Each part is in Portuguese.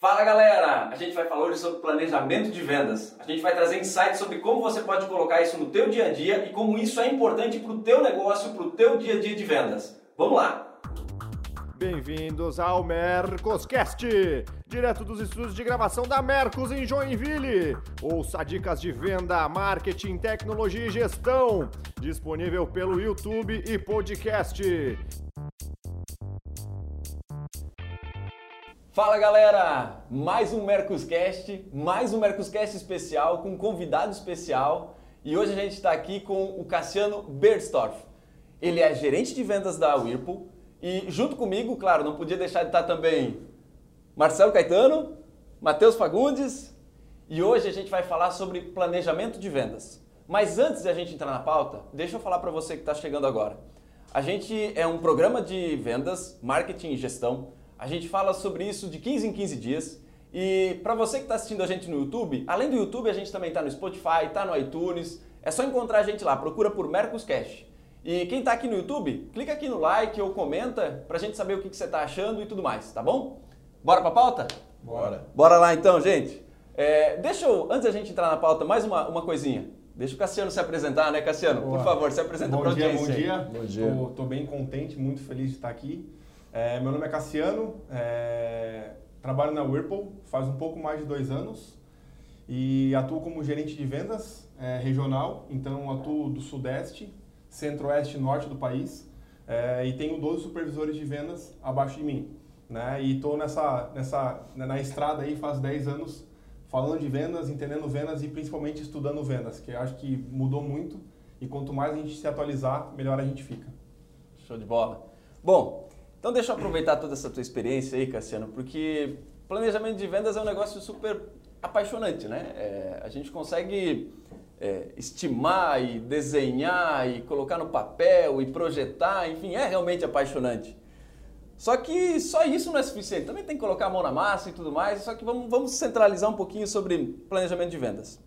Fala galera! A gente vai falar hoje sobre planejamento de vendas. A gente vai trazer insights sobre como você pode colocar isso no teu dia a dia e como isso é importante para o teu negócio, para o teu dia a dia de vendas. Vamos lá! Bem-vindos ao Mercoscast, direto dos estúdios de gravação da Mercos em Joinville. Ouça dicas de venda, marketing, tecnologia e gestão, disponível pelo YouTube e podcast. Fala galera! Mais um Mercoscast, mais um Mercoscast especial com um convidado especial e hoje a gente está aqui com o Cassiano Berdstorff. Ele é gerente de vendas da Whirlpool e junto comigo, claro, não podia deixar de estar também Marcelo Caetano, Matheus Fagundes e hoje a gente vai falar sobre planejamento de vendas. Mas antes de a gente entrar na pauta, deixa eu falar para você que está chegando agora. A gente é um programa de vendas, marketing e gestão a gente fala sobre isso de 15 em 15 dias. E para você que está assistindo a gente no YouTube, além do YouTube, a gente também está no Spotify, está no iTunes. É só encontrar a gente lá, procura por Mercos Cash. E quem está aqui no YouTube, clica aqui no like ou comenta para a gente saber o que, que você está achando e tudo mais, tá bom? Bora para a pauta? Bora. Bora lá então, gente. É, deixa eu, antes da gente entrar na pauta, mais uma, uma coisinha. Deixa o Cassiano se apresentar, né, Cassiano? Boa. Por favor, se apresenta para Bom a dia, audiência. bom dia. Bom dia. Tô, tô bem contente, muito feliz de estar aqui. É, meu nome é Cassiano, é, trabalho na Whirlpool faz um pouco mais de dois anos e atuo como gerente de vendas é, regional, então atuo do sudeste, centro-oeste e norte do país é, e tenho 12 supervisores de vendas abaixo de mim. Né? E estou nessa, nessa, na estrada aí faz 10 anos falando de vendas, entendendo vendas e principalmente estudando vendas, que acho que mudou muito e quanto mais a gente se atualizar, melhor a gente fica. Show de bola. Bom, então deixa eu aproveitar toda essa tua experiência aí, Cassiano, porque planejamento de vendas é um negócio super apaixonante, né? É, a gente consegue é, estimar e desenhar e colocar no papel e projetar, enfim, é realmente apaixonante. Só que só isso não é suficiente. Também tem que colocar a mão na massa e tudo mais. Só que vamos, vamos centralizar um pouquinho sobre planejamento de vendas.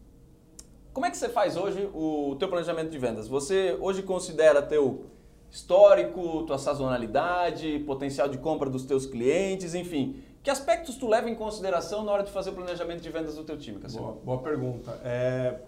Como é que você faz hoje o teu planejamento de vendas? Você hoje considera teu histórico, tua sazonalidade, potencial de compra dos teus clientes, enfim. Que aspectos tu leva em consideração na hora de fazer o planejamento de vendas do teu time? Boa, boa pergunta. É,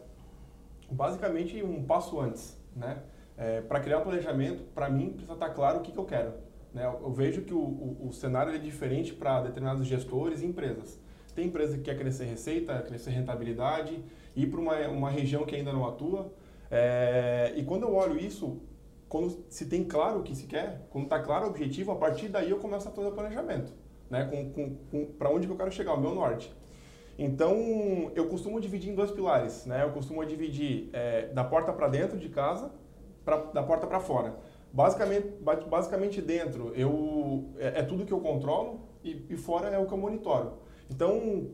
basicamente, um passo antes, né? É, para criar um planejamento, para mim, precisa estar claro o que, que eu quero. Né? Eu, eu vejo que o, o, o cenário é diferente para determinados gestores e empresas. Tem empresa que quer crescer receita, crescer rentabilidade, ir para uma, uma região que ainda não atua. É, e quando eu olho isso, quando se tem claro o que se quer, quando está claro o objetivo, a partir daí eu começo a fazer o planejamento. Né? Com, com, com, para onde que eu quero chegar, o meu norte. Então, eu costumo dividir em dois pilares. Né? Eu costumo dividir é, da porta para dentro de casa, pra, da porta para fora. Basicamente, ba- basicamente dentro eu, é, é tudo que eu controlo e, e fora é o que eu monitoro. Então,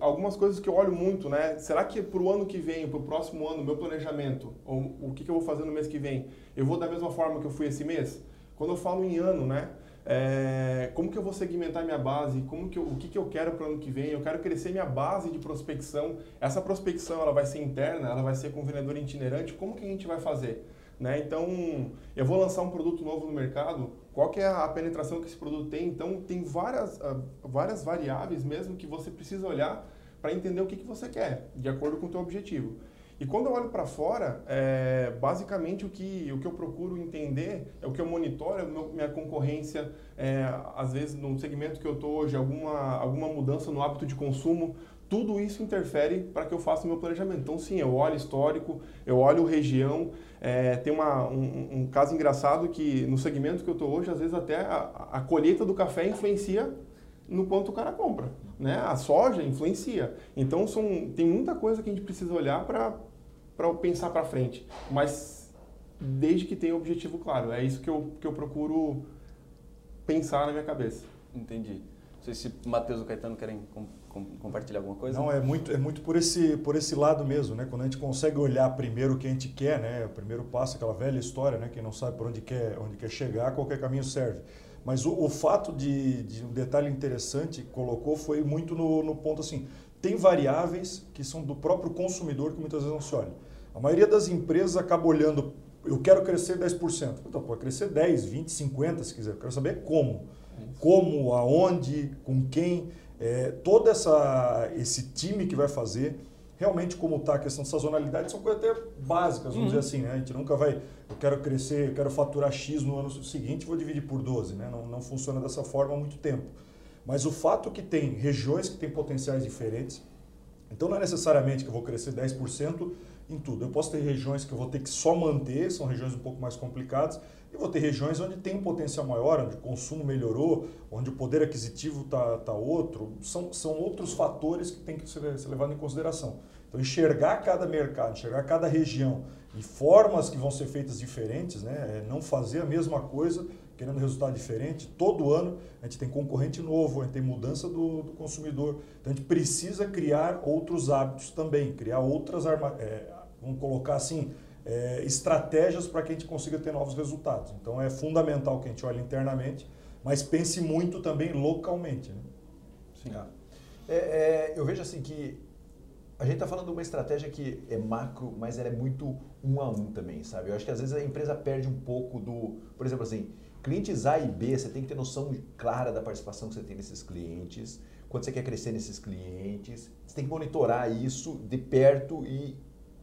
algumas coisas que eu olho muito, né? Será que para o ano que vem, para o próximo ano, meu planejamento, ou o que, que eu vou fazer no mês que vem, eu vou da mesma forma que eu fui esse mês? Quando eu falo em ano, né? É, como que eu vou segmentar minha base? Como que eu, o que, que eu quero para o ano que vem? Eu quero crescer minha base de prospecção. Essa prospecção ela vai ser interna, ela vai ser com vendedor itinerante. Como que a gente vai fazer? Né? Então, eu vou lançar um produto novo no mercado. Qual que é a penetração que esse produto tem? Então, tem várias, ah, várias variáveis mesmo que você precisa olhar para entender o que, que você quer, de acordo com o teu objetivo. E quando eu olho para fora, é, basicamente o que, o que eu procuro entender é o que eu monitoro, é minha concorrência, é, às vezes no segmento que eu estou hoje, alguma, alguma mudança no hábito de consumo, tudo isso interfere para que eu faça o meu planejamento. Então, sim, eu olho histórico, eu olho região. É, tem uma, um, um caso engraçado que no segmento que eu estou hoje, às vezes até a, a colheita do café influencia no quanto o cara compra. Né? A soja influencia. Então, são, tem muita coisa que a gente precisa olhar para pensar para frente. Mas desde que tenha o objetivo claro. É isso que eu, que eu procuro pensar na minha cabeça. Entendi. Não sei se Matheus ou Caetano querem compartilhar alguma coisa. Não, é muito, é muito por, esse, por esse lado mesmo, né? Quando a gente consegue olhar primeiro o que a gente quer, né? O primeiro passo, aquela velha história, né? Quem não sabe por onde quer, onde quer chegar, qualquer caminho serve. Mas o, o fato de, de um detalhe interessante colocou foi muito no, no ponto assim, tem variáveis que são do próprio consumidor que muitas vezes não se olha. A maioria das empresas acaba olhando, eu quero crescer 10%. Então, pode crescer 10, 20, 50 se quiser. Eu quero saber como. Como, aonde, com quem. É, todo essa, esse time que vai fazer, realmente como está a questão de sazonalidade, são coisas até básicas, vamos uhum. dizer assim, né? A gente nunca vai, eu quero crescer, eu quero faturar X no ano seguinte, vou dividir por 12, né? Não, não funciona dessa forma há muito tempo. Mas o fato que tem regiões que têm potenciais diferentes, então não é necessariamente que eu vou crescer 10% em tudo. Eu posso ter regiões que eu vou ter que só manter, são regiões um pouco mais complicadas, e vou ter regiões onde tem um potencial maior, onde o consumo melhorou, onde o poder aquisitivo está tá outro. São, são outros fatores que tem que ser, ser levado em consideração. Então, enxergar cada mercado, enxergar cada região e formas que vão ser feitas diferentes, né? É não fazer a mesma coisa querendo resultado diferente. Todo ano a gente tem concorrente novo, a gente tem mudança do, do consumidor. Então, a gente precisa criar outros hábitos também, criar outras, é, vamos colocar assim, é, estratégias para que a gente consiga ter novos resultados. Então é fundamental que a gente olhe internamente, mas pense muito também localmente. Né? Sim. É, é, eu vejo assim que a gente está falando de uma estratégia que é macro, mas ela é muito um a um também, sabe? Eu acho que às vezes a empresa perde um pouco do, por exemplo assim, clientes A e B, você tem que ter noção clara da participação que você tem nesses clientes, quando você quer crescer nesses clientes, você tem que monitorar isso de perto e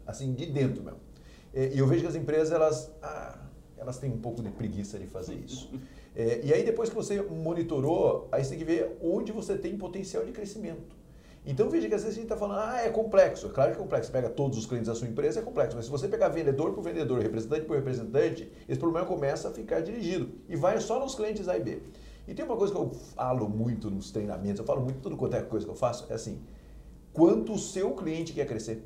assim de dentro mesmo. E eu vejo que as empresas, elas, ah, elas têm um pouco de preguiça de fazer isso. É, e aí depois que você monitorou, aí você tem que ver onde você tem potencial de crescimento. Então veja que às vezes a gente está falando, ah, é complexo. É claro que é complexo. Você pega todos os clientes da sua empresa, é complexo. Mas se você pegar vendedor por vendedor, representante por representante, esse problema começa a ficar dirigido. E vai só nos clientes A e B. E tem uma coisa que eu falo muito nos treinamentos, eu falo muito tudo quanto é coisa que eu faço, é assim, quanto o seu cliente quer crescer.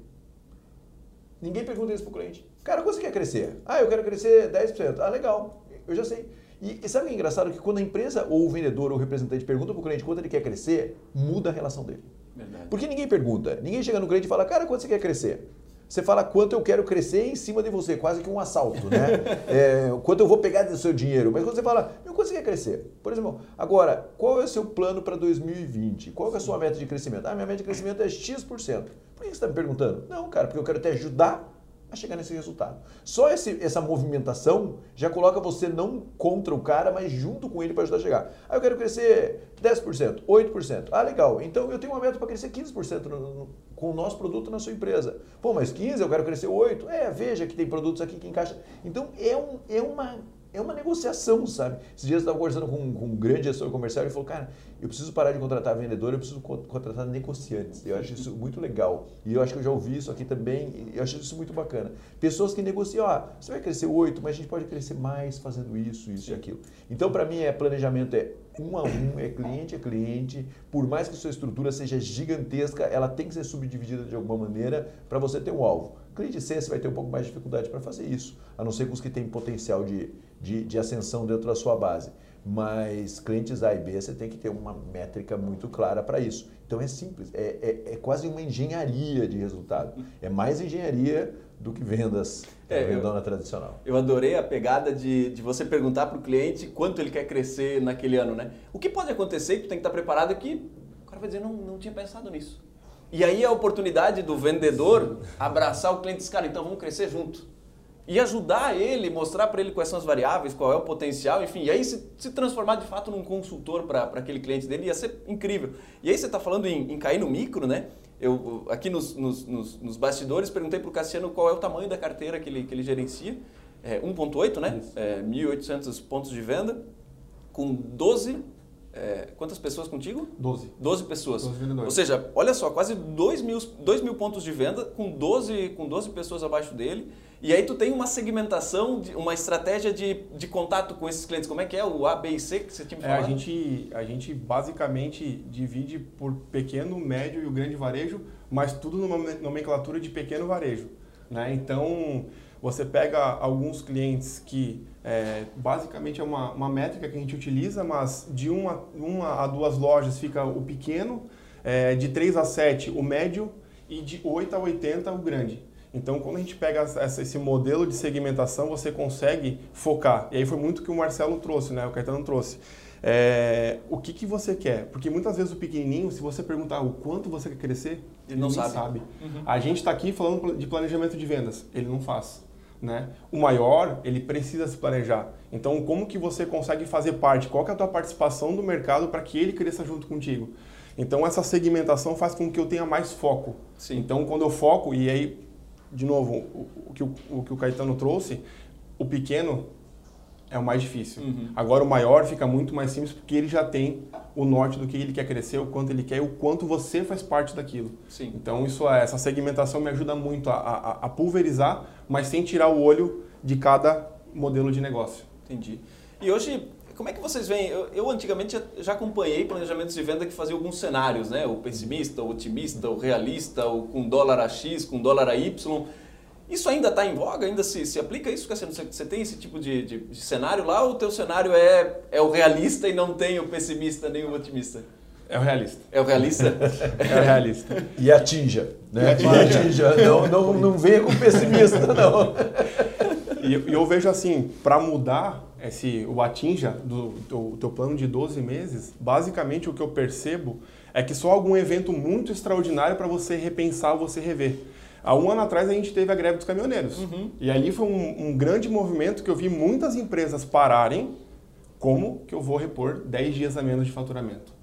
Ninguém pergunta isso para o cliente. Cara, quanto você quer crescer? Ah, eu quero crescer 10%. Ah, legal, eu já sei. E, e sabe o que é engraçado? Que quando a empresa ou o vendedor ou o representante pergunta para o cliente quanto ele quer crescer, muda a relação dele. Verdade. Porque ninguém pergunta. Ninguém chega no cliente e fala, cara, quanto você quer crescer? Você fala quanto eu quero crescer em cima de você, quase que um assalto, né? é, quanto eu vou pegar do seu dinheiro. Mas quando você fala, meu, quanto você quer crescer? Por exemplo, agora, qual é o seu plano para 2020? Qual é a sua meta de crescimento? Ah, minha meta de crescimento é X%. Que você está me perguntando? Não, cara, porque eu quero te ajudar a chegar nesse resultado. Só esse, essa movimentação já coloca você não contra o cara, mas junto com ele para ajudar a chegar. Ah, eu quero crescer 10%, 8%. Ah, legal. Então eu tenho uma meta para crescer 15% no, no, com o nosso produto na sua empresa. Pô, mas 15% eu quero crescer 8%. É, veja que tem produtos aqui que encaixam. Então é, um, é uma é uma negociação, sabe? Esses dias eu estava conversando com, com, um grande gestor comercial e falou, cara, eu preciso parar de contratar vendedor, eu preciso contratar negociantes. Eu acho isso muito legal. E eu acho que eu já ouvi isso aqui também, eu acho isso muito bacana. Pessoas que negociam, ah, você vai crescer oito, mas a gente pode crescer mais fazendo isso, isso e aquilo. Então, para mim, é planejamento é um a um, é cliente a cliente. Por mais que sua estrutura seja gigantesca, ela tem que ser subdividida de alguma maneira para você ter um alvo. Cliente C, você vai ter um pouco mais de dificuldade para fazer isso, a não ser com os que têm potencial de, de, de ascensão dentro da sua base. Mas clientes A e B, você tem que ter uma métrica muito clara para isso. Então é simples, é, é, é, quase uma engenharia de resultado. É mais engenharia do que vendas é, vendona eu, tradicional. Eu adorei a pegada de, de você perguntar para o cliente quanto ele quer crescer naquele ano, né? O que pode acontecer que tu tem que estar preparado é que o cara vai dizer, não, não tinha pensado nisso. E aí a oportunidade do vendedor abraçar o cliente e dizer, cara, então vamos crescer junto. E ajudar ele, mostrar para ele quais são as variáveis, qual é o potencial, enfim. E aí se, se transformar de fato num consultor para aquele cliente dele ia ser incrível. E aí você está falando em, em, cair no micro, né? Eu aqui nos, nos, nos, nos bastidores perguntei para o Cassiano qual é o tamanho da carteira que ele, que ele gerencia. É 1.8, né? É, 1.800 pontos de venda, com 12 é, quantas pessoas contigo? 12. 12 pessoas. 12 Ou seja, olha só, quase 2 mil, 2 mil pontos de venda com 12, com 12 pessoas abaixo dele. E aí tu tem uma segmentação, uma estratégia de, de contato com esses clientes. Como é que é o A, B e C que você tinha me falado? É, a, gente, a gente basicamente divide por pequeno, médio e o grande varejo, mas tudo numa nomenclatura de pequeno varejo. Né? Então, você pega alguns clientes que é, basicamente é uma, uma métrica que a gente utiliza, mas de uma, uma a duas lojas fica o pequeno, é, de 3 a 7 o médio e de 8 a 80 o grande. Então, quando a gente pega essa, esse modelo de segmentação, você consegue focar. E aí foi muito que o Marcelo trouxe, né? o Caetano trouxe. É, o que, que você quer? Porque muitas vezes o pequenininho, se você perguntar o quanto você quer crescer, ele, ele não sabe. sabe. Uhum. A gente está aqui falando de planejamento de vendas, ele não faz. Né? O maior, ele precisa se planejar. Então, como que você consegue fazer parte? Qual é a tua participação do mercado para que ele cresça junto contigo? Então essa segmentação faz com que eu tenha mais foco. Sim. Então quando eu foco, e aí, de novo, o, o que, o, o que o Caetano trouxe, o pequeno é o mais difícil. Uhum. Agora o maior fica muito mais simples porque ele já tem o norte do que ele quer crescer, o quanto ele quer e o quanto você faz parte daquilo. Sim. Então isso é, essa segmentação me ajuda muito a, a, a pulverizar, mas sem tirar o olho de cada modelo de negócio. Entendi. E hoje, como é que vocês veem? Eu, eu antigamente já, já acompanhei planejamentos de venda que faziam alguns cenários, né? O pessimista, o otimista, o realista, o com dólar a X, com dólar a Y. Isso ainda está em voga? Ainda se, se aplica isso, Cassiano? Você, você tem esse tipo de, de, de cenário lá ou o teu cenário é, é o realista e não tem o pessimista nem o otimista? É o realista. É o realista? É o realista. E atinja, né? E atinja. E atinja. Não, não, não venha com pessimista, não. E, e eu vejo assim, para mudar esse, o atinja do, do teu plano de 12 meses, basicamente o que eu percebo é que só algum evento muito extraordinário para você repensar, você rever. Há um ano atrás a gente teve a greve dos caminhoneiros. Uhum. E ali foi um, um grande movimento que eu vi muitas empresas pararem. Como que eu vou repor 10 dias a menos de faturamento?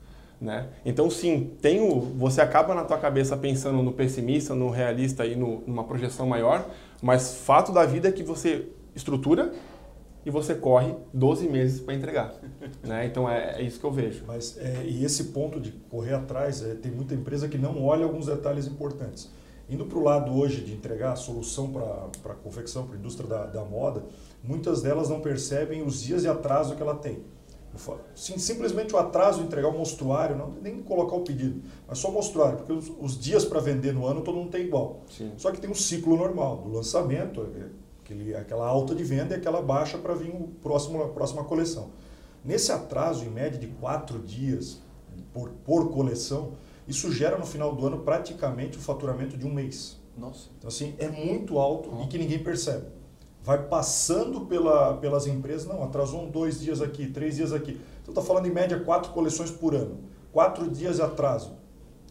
Né? Então, sim, tem o, você acaba na tua cabeça pensando no pessimista, no realista e no, numa projeção maior, mas fato da vida é que você estrutura e você corre 12 meses para entregar. né? Então, é, é, isso que eu vejo. Mas, é, e esse ponto de correr atrás, é, tem muita empresa que não olha alguns detalhes importantes. Indo para o lado hoje de entregar a solução para a confecção, para a indústria da, da, moda, muitas delas não percebem os dias de atraso que ela tem. Sim, simplesmente o atraso de entregar o mostruário, não nem colocar o pedido, mas só o mostruário, porque os, os dias para vender no ano todo mundo tem igual. Sim. Só que tem um ciclo normal do lançamento, aquele, aquela alta de venda e aquela baixa para vir o próximo, a próxima coleção. Nesse atraso, em média de quatro dias por, por coleção, isso gera no final do ano praticamente o faturamento de um mês. Nossa. Então, assim, é muito alto e que ninguém percebe. Vai passando pela, pelas empresas, não, atrasou um, dois dias aqui, três dias aqui. Então, está falando em média quatro coleções por ano. Quatro dias de atraso.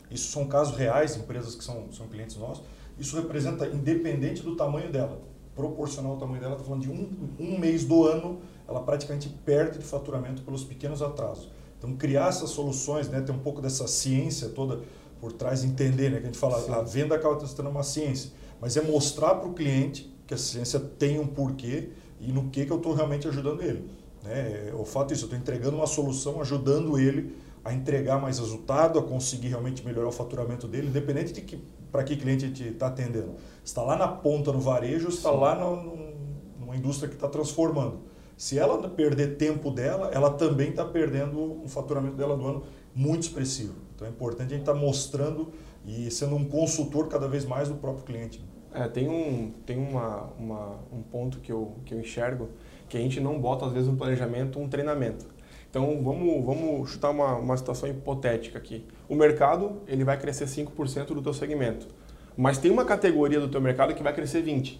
Isso são casos reais, empresas que são, são clientes nossos. Isso representa, independente do tamanho dela, proporcional ao tamanho dela, está falando de um, um mês do ano, ela praticamente perde de faturamento pelos pequenos atrasos. Então, criar essas soluções, né, ter um pouco dessa ciência toda por trás, entender, né, que a gente fala, Sim. a venda acaba se tornando uma ciência, mas é mostrar para o cliente que a ciência tem um porquê e no que, que eu estou realmente ajudando ele. Né? O fato disso, eu estou entregando uma solução, ajudando ele a entregar mais resultado, a conseguir realmente melhorar o faturamento dele, independente de que para que cliente a gente está atendendo. Está lá na ponta no varejo, está lá no, numa indústria que está transformando. Se ela perder tempo dela, ela também está perdendo um faturamento dela do ano muito expressivo. Então é importante a gente estar tá mostrando e sendo um consultor cada vez mais do próprio cliente. É, tem um, tem uma, uma, um ponto que eu, que eu enxergo que a gente não bota, às vezes, no planejamento um treinamento. Então, vamos, vamos chutar uma, uma situação hipotética aqui. O mercado ele vai crescer 5% do teu segmento, mas tem uma categoria do teu mercado que vai crescer 20%.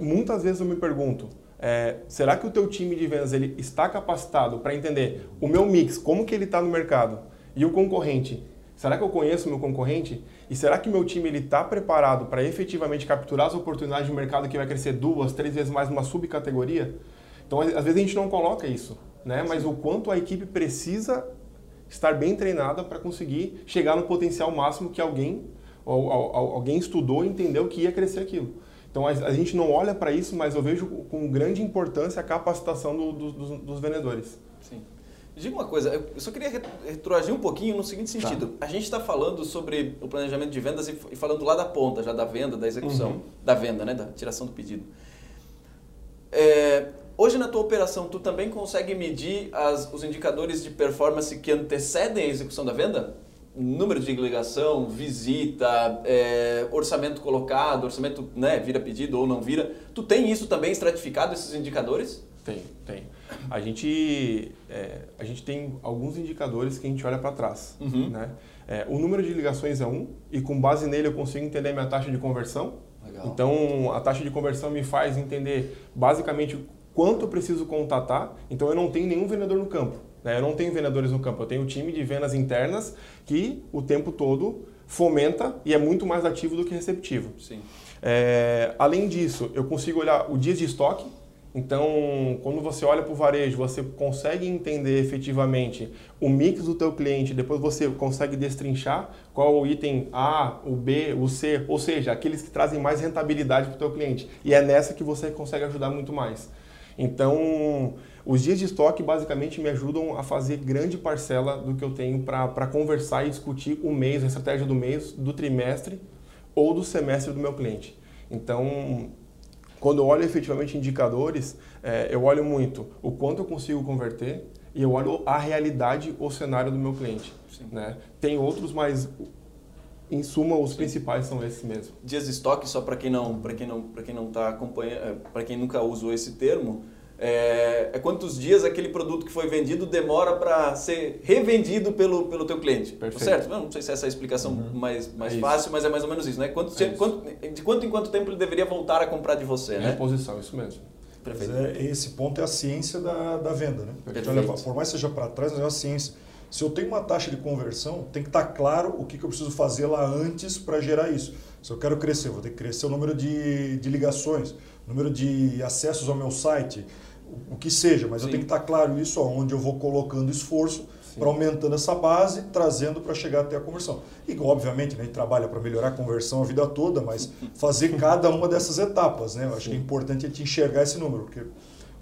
Muitas vezes eu me pergunto, é, será que o teu time de vendas ele está capacitado para entender o meu mix, como que ele está no mercado e o concorrente? Será que eu conheço o meu concorrente? E será que meu time está preparado para efetivamente capturar as oportunidades de mercado que vai crescer duas, três vezes mais numa subcategoria? Então, às vezes a gente não coloca isso, né? mas o quanto a equipe precisa estar bem treinada para conseguir chegar no potencial máximo que alguém, ou, ou, alguém estudou e entendeu que ia crescer aquilo. Então a, gente não olha para isso, mas eu vejo com grande importância a capacitação do, do, dos, dos, vendedores. Sim. Diga uma coisa, eu só queria retroagir um pouquinho no seguinte tá. sentido. Tá. A gente está falando sobre o planejamento de vendas e falando lá da ponta, já da venda, da execução, uhum. da venda, né, da tiração do pedido. É, hoje na tua operação, tu também consegue medir as, os indicadores de performance que antecedem a execução da venda? número de ligação, visita, é, orçamento colocado, orçamento né, vira pedido ou não vira. Tu tem isso também estratificado, esses indicadores? Tem, tem. A gente, é, a gente tem alguns indicadores que a gente olha para trás. Uhum. Né? É, o número de ligações é um, e com base nele eu consigo entender minha taxa de conversão. Legal. Então, a taxa de conversão me faz entender basicamente quanto eu preciso contatar. Então, eu não tenho nenhum vendedor no campo. Né? Eu não tenho vendedores no campo, eu tenho um time de vendas internas que o tempo todo fomenta e é muito mais ativo do que receptivo. Sim. É, além disso, eu consigo olhar o dia de estoque Então, quando você olha para o varejo, você consegue entender efetivamente o mix do teu cliente, depois você consegue destrinchar qual o item A, o B, o C, ou seja, aqueles que trazem mais rentabilidade para o teu cliente. E é nessa que você consegue ajudar muito mais. Então, os dias de estoque basicamente me ajudam a fazer grande parcela do que eu tenho para conversar e discutir o mês, a estratégia do mês, do trimestre ou do semestre do meu cliente. Então, quando eu olho efetivamente indicadores, é, eu olho muito o quanto eu consigo converter e eu olho a realidade, o cenário do meu cliente. Né? Tem outros, mas em suma os Sim. principais são esses mesmo. Dias de estoque, só para quem não, para quem não, para quem não está acompanhando, é, para quem nunca usou esse termo, é, é, quantos dias aquele produto que foi vendido demora para ser revendido pelo, pelo teu cliente. Perfeito. Certo? Não, não sei se essa é a explicação uhum. mais, mais é fácil, mas é mais ou menos isso. Né? Quanto, é quanto, de quanto em quanto tempo ele deveria voltar a comprar de você? É né? posição, isso mesmo. Perfeito. É, esse ponto é a ciência da, da venda. Né? Então, por mais que seja para trás, mas é uma ciência. Se eu tenho uma taxa de conversão, tem que estar tá claro o que, que eu preciso fazer lá antes para gerar isso. Se eu quero crescer, vou ter que crescer o número de, de ligações, número de acessos ao meu site, o que seja, mas Sim. eu tenho que estar claro isso onde eu vou colocando esforço para aumentando essa base, trazendo para chegar até a conversão. E obviamente né, a gente trabalha para melhorar a conversão a vida toda, mas fazer cada uma dessas etapas, né? Eu acho Sim. que é importante a gente enxergar esse número, porque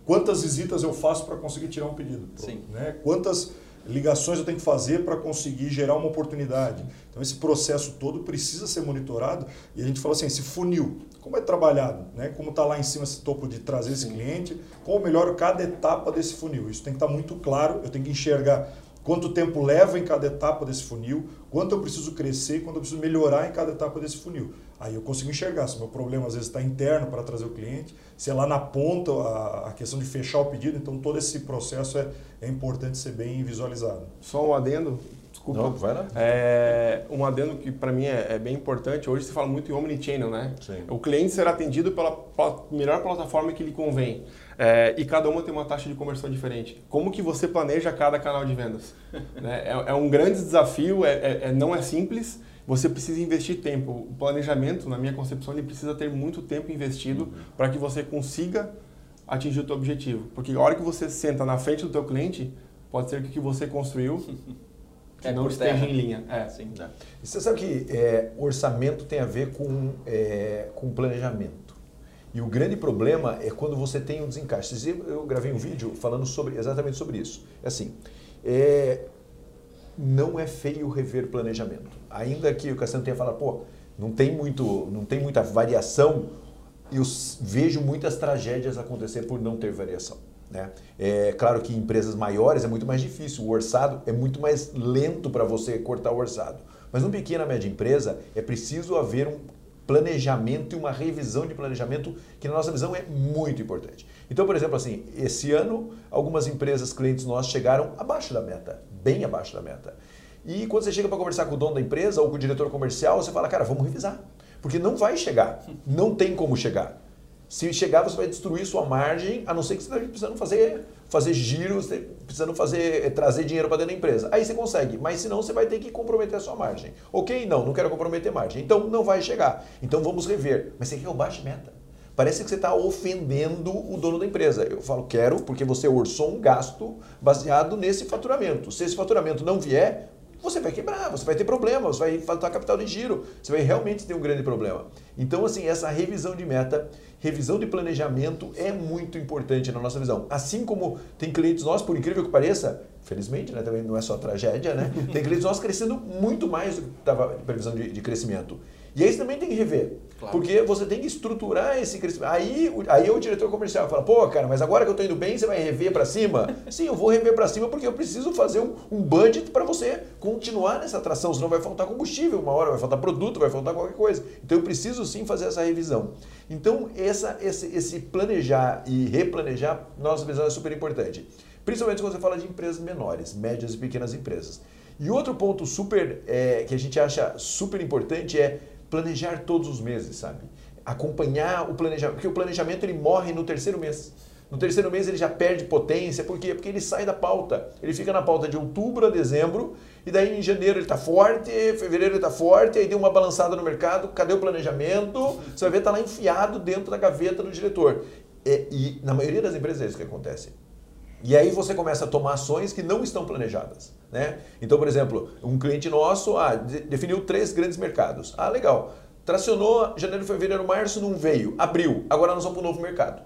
quantas visitas eu faço para conseguir tirar um pedido? Sim. Né? Quantas ligações eu tenho que fazer para conseguir gerar uma oportunidade? Então esse processo todo precisa ser monitorado e a gente fala assim, esse funil, como é trabalhado, né? como está lá em cima esse topo de trazer esse cliente, como melhoro cada etapa desse funil. Isso tem que estar tá muito claro, eu tenho que enxergar quanto tempo leva em cada etapa desse funil, quanto eu preciso crescer, quanto eu preciso melhorar em cada etapa desse funil. Aí eu consigo enxergar se o meu problema às vezes está interno para trazer o cliente, se é lá na ponta a, a, questão de fechar o pedido, então todo esse processo é, é importante ser bem visualizado. Só um adendo, desculpa. Não, vai lá. É, um adendo que para mim é, é, bem importante, hoje se fala muito em omnichannel, né? Sim. O cliente será atendido pela, pela melhor plataforma que lhe convém. É, e cada uma tem uma taxa de conversão diferente. Como que você planeja cada canal de vendas? né? é, é, um grande desafio, é, é, é, não é simples. Você precisa investir tempo. O planejamento, na minha concepção, ele precisa ter muito tempo investido uhum. para que você consiga atingir o seu objetivo. Porque a hora que você senta na frente do teu cliente, pode ser que o que você construiu é, não esteja em linha. É. Sim. Você sabe que é, orçamento tem a ver com, é, com planejamento. E o grande problema é quando você tem um desencaixe. Eu gravei um vídeo falando sobre, exatamente sobre isso. É assim, é, não é feio rever planejamento. Ainda que o Cassiano tenha falado, pô, não tem, muito, não tem muita variação, eu vejo muitas tragédias acontecer por não ter variação. Né? É claro que em empresas maiores é muito mais difícil, o orçado é muito mais lento para você cortar o orçado. Mas numa pequena média empresa é preciso haver um planejamento e uma revisão de planejamento que na nossa visão é muito importante. Então, por exemplo, assim, esse ano algumas empresas, clientes nossos chegaram abaixo da meta, bem abaixo da meta. E quando você chega para conversar com o dono da empresa ou com o diretor comercial, você fala, cara, vamos revisar. Porque não vai chegar, não tem como chegar. Se chegar, você vai destruir sua margem, a não ser que você esteja precisando fazer, fazer giros, precisando fazer, eh, trazer dinheiro para dentro da empresa. Aí você consegue, mas senão você vai ter que comprometer a sua margem. Ok? Não, não quero comprometer margem. Então não vai chegar. Então vamos rever. Mas você quer o baixo meta. Parece que você está ofendendo o dono da empresa. Eu falo, quero, porque você orçou um gasto baseado nesse faturamento. Se esse faturamento não vier, você vai quebrar, você vai ter problema, você vai faltar capital de giro, você vai realmente ter um grande problema. Então, assim, essa revisão de meta, revisão de planejamento é muito importante na nossa visão. Assim como tem clientes nossos, por incrível que pareça, felizmente, né, também não é só tragédia, né? Tem clientes nossos crescendo muito mais do que estava previsão de, de crescimento. E aí você também tem que rever. Claro. Porque você tem que estruturar esse crescimento. Aí, aí o diretor comercial fala, pô, cara, mas agora que eu estou indo bem, você vai rever para cima? Sim, eu vou rever para cima porque eu preciso fazer um, um budget para você continuar nessa atração, senão vai faltar combustível, uma hora vai faltar produto, vai faltar qualquer coisa. Então eu preciso sim fazer essa revisão. Então essa, esse, esse planejar e replanejar, nossa visão é super importante. Principalmente quando você fala de empresas menores, médias e pequenas empresas. E outro ponto super é, que a gente acha super importante é planejar todos os meses, sabe? Acompanhar o planejamento, porque o planejamento ele morre no terceiro mês. No terceiro mês ele já perde potência, por quê? Porque ele sai da pauta. Ele fica na pauta de outubro a dezembro, e daí em janeiro ele está forte, fevereiro ele está forte, aí deu uma balançada no mercado, cadê o planejamento? Você vai ver, está lá enfiado dentro da gaveta do diretor. É, e na maioria das empresas é isso que acontece. E aí você começa a tomar ações que não estão planejadas. Né? Então, por exemplo, um cliente nosso ah, definiu três grandes mercados. Ah, legal. Tracionou janeiro, fevereiro, março, não veio. Abril. Agora nós vamos para o novo mercado.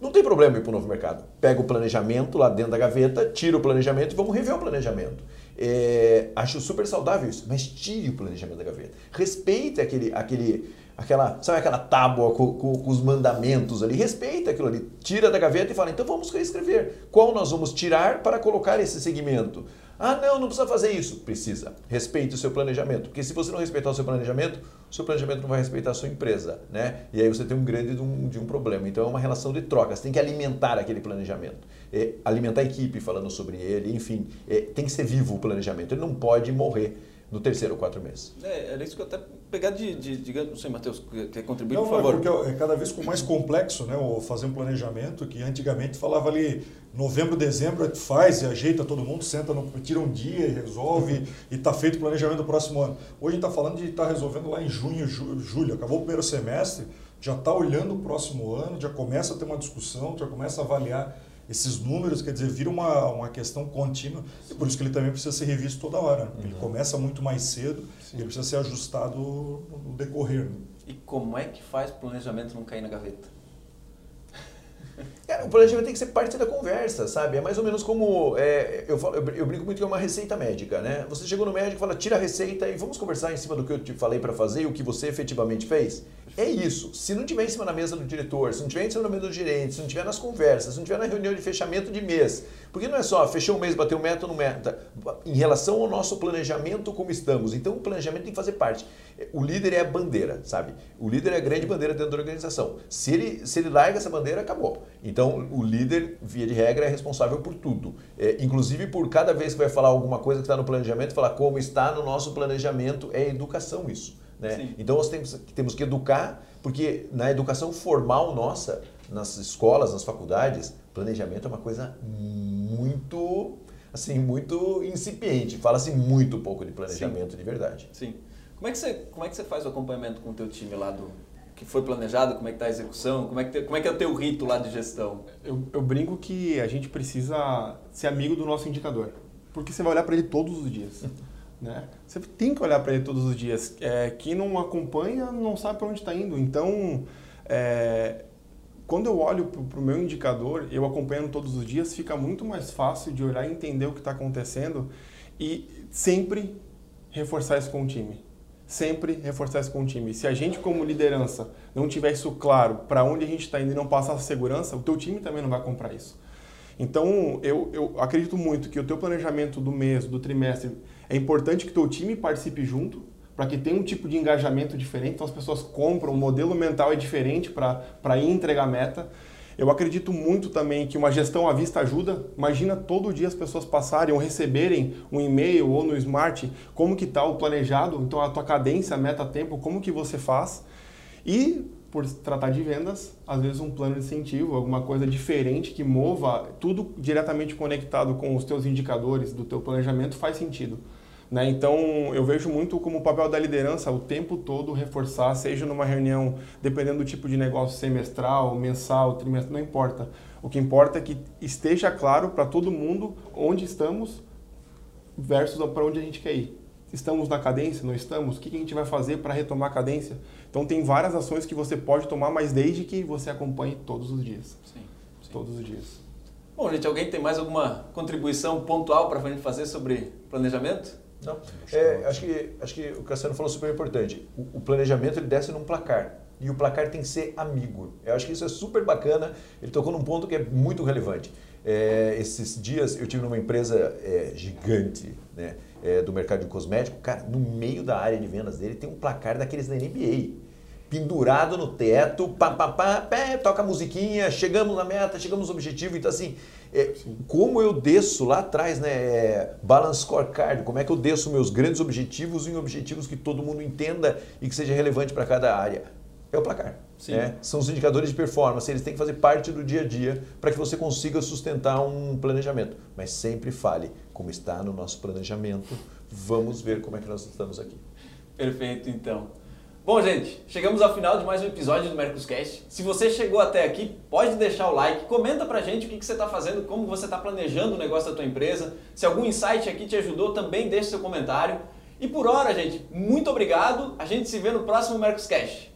Não tem problema ir para o novo mercado. Pega o planejamento lá dentro da gaveta, tira o planejamento e vamos rever o planejamento. É, acho super saudável isso, mas tire o planejamento da gaveta. Respeite aquele, aquele, aquela, sabe aquela tábua com, com, com, os mandamentos ali, respeita aquilo ali, tira da gaveta e fala, então vamos reescrever. Qual nós vamos tirar para colocar esse segmento? Ah, não, não precisa fazer isso. Precisa. Respeite o seu planejamento. Porque se você não respeitar o seu planejamento, o seu planejamento não vai respeitar a sua empresa. Né? E aí você tem um grande de um, de um problema. Então é uma relação de troca. Você tem que alimentar aquele planejamento. É, alimentar a equipe falando sobre ele, enfim. É, tem que ser vivo o planejamento. Ele não pode morrer no terceiro ou quatro meses. É, era isso que eu até pegar de, de, de não sei, Matheus, quer contribuir, não, por favor? É porque é cada vez com mais complexo, né, o fazer um planejamento que antigamente falava ali novembro, dezembro, faz e ajeita todo mundo, senta, no, tira um dia e resolve e está feito o planejamento do próximo ano. Hoje a gente está falando de estar tá resolvendo lá em junho, julho, acabou o primeiro semestre, já está olhando o próximo ano, já começa a ter uma discussão, já começa a avaliar esses números, quer dizer, vira uma, uma questão contínua e por isso que ele também precisa ser revisto toda hora. Né? Ele começa muito mais cedo Sim. e ele precisa ser ajustado no decorrer. Né? E como é que faz o planejamento não cair na gaveta? É, o planejamento tem que ser parte da conversa, sabe? É mais ou menos como. É, eu, falo, eu, eu, brinco muito que é uma receita médica, né? Você chegou no médico e fala, tira a receita e vamos conversar em cima do que eu te falei para fazer e o que você efetivamente fez. É isso. Se não tiver em cima da mesa do diretor, se não tiver em cima da mesa do gerente, se não tiver nas conversas, se não tiver na reunião de fechamento de mês, porque não é só fechou um mês, bateu meta não meta. Em relação ao nosso planejamento, como estamos. Então, o planejamento tem que fazer parte. O líder é a bandeira, sabe? O líder é a grande bandeira dentro da organização. Se ele, se ele larga essa bandeira, acabou. Então, o líder, via de regra, é responsável por tudo. É, inclusive, por cada vez que vai falar alguma coisa que está no planejamento, falar como está no nosso planejamento, é educação isso. Né? Então, nós temos, temos que educar, porque na educação formal nossa, nas escolas, nas faculdades, planejamento é uma coisa muito assim muito incipiente. Fala-se muito pouco de planejamento Sim. de verdade. Sim. Como é que você como é que você faz o acompanhamento com o teu time lá do que foi planejado? Como é que está a execução? Como é que como é que é o teu rito lá de gestão? Eu, eu brinco que a gente precisa ser amigo do nosso indicador, porque você vai olhar para ele todos os dias. Né? Você tem que olhar para ele todos os dias. É, quem não acompanha não sabe para onde está indo. Então, é, quando eu olho para o meu indicador, eu acompanhando todos os dias, fica muito mais fácil de olhar e entender o que está acontecendo e sempre reforçar isso com o time. Sempre reforçar isso com o time. Se a gente, como liderança, não tiver isso claro para onde a gente está indo e não passar segurança, o teu time também não vai comprar isso. Então, eu, eu acredito muito que o teu planejamento do mês, do trimestre, é importante que o teu time participe junto, para que tenha um tipo de engajamento diferente, então as pessoas compram, o modelo mental é diferente para ir entregar a meta. Eu acredito muito também que uma gestão à vista ajuda. Imagina todo dia as pessoas passarem ou receberem um e-mail ou no smart como que está o planejado, então a tua cadência, meta tempo, como que você faz. E por tratar de vendas, às vezes um plano de incentivo, alguma coisa diferente que mova tudo diretamente conectado com os teus indicadores do teu planejamento faz sentido. Né? Então, eu vejo muito como o papel da liderança o tempo todo reforçar, seja numa reunião, dependendo do tipo de negócio, semestral, mensal, trimestral, não importa. O que importa é que esteja claro para todo mundo onde estamos versus para onde a gente quer ir. Estamos na cadência? Não estamos? O que a gente vai fazer para retomar a cadência? Então, tem várias ações que você pode tomar, mas desde que você acompanhe todos os dias. Sim, sim. Todos os dias. Bom, gente, alguém tem mais alguma contribuição pontual para a gente fazer sobre planejamento? Não. É, acho, que, acho que o Cassiano falou super importante. O, o, planejamento ele desce num placar. E o placar tem que ser amigo. Eu acho que isso é super bacana. Ele tocou num ponto que é muito relevante. É, esses dias eu tive numa empresa é, gigante né, é, do mercado de cosmético. Cara, no meio da área de vendas dele tem um placar daqueles da NBA pendurado no teto, pá, pá, pá, pé, toca a musiquinha, chegamos na meta, chegamos no objetivo. Então, assim, é, como eu desço lá atrás, né? É, balance scorecard, como é que eu desço meus grandes objetivos em objetivos que todo mundo entenda e que seja relevante para cada área? É o placar. Né? São os indicadores de performance, eles têm que fazer parte do dia a dia para que você consiga sustentar um planejamento. Mas sempre fale como está no nosso planejamento, vamos ver como é que nós estamos aqui. Perfeito, então. Bom, gente, chegamos ao final de mais um episódio do Mercoscast. Se você chegou até aqui, pode deixar o like, comenta pra gente o que, que você está fazendo, como você está planejando o negócio da tua empresa. Se algum insight aqui te ajudou, também deixe seu comentário. E por hora, gente, muito obrigado. A gente se vê no próximo Mercoscast.